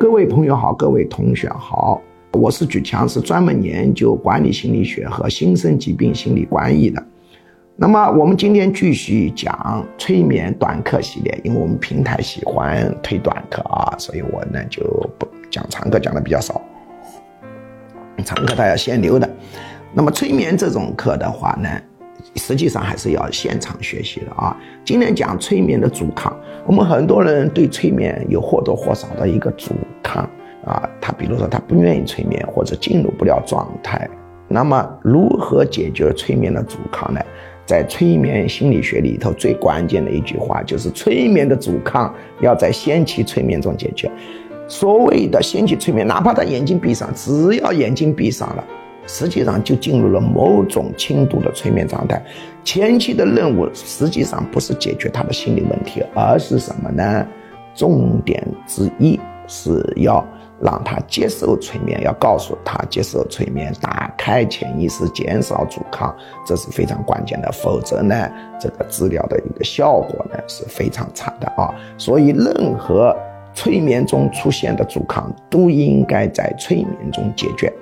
各位朋友好，各位同学好，我是举强，是专门研究管理心理学和新生疾病心理关系的。那么我们今天继续讲催眠短课系列，因为我们平台喜欢推短课啊，所以我呢就不讲长课，讲的比较少。长课大家先留的。那么催眠这种课的话呢？实际上还是要现场学习的啊！今天讲催眠的阻抗，我们很多人对催眠有或多或少的一个阻抗啊，他比如说他不愿意催眠或者进入不了状态。那么如何解决催眠的阻抗呢？在催眠心理学里头，最关键的一句话就是催眠的阻抗要在先期催眠中解决。所谓的先期催眠，哪怕他眼睛闭上，只要眼睛闭上了。实际上就进入了某种轻度的催眠状态。前期的任务实际上不是解决他的心理问题，而是什么呢？重点之一是要让他接受催眠，要告诉他接受催眠，打开潜意识，减少阻抗，这是非常关键的。否则呢，这个治疗的一个效果呢是非常差的啊。所以，任何催眠中出现的阻抗都应该在催眠中解决。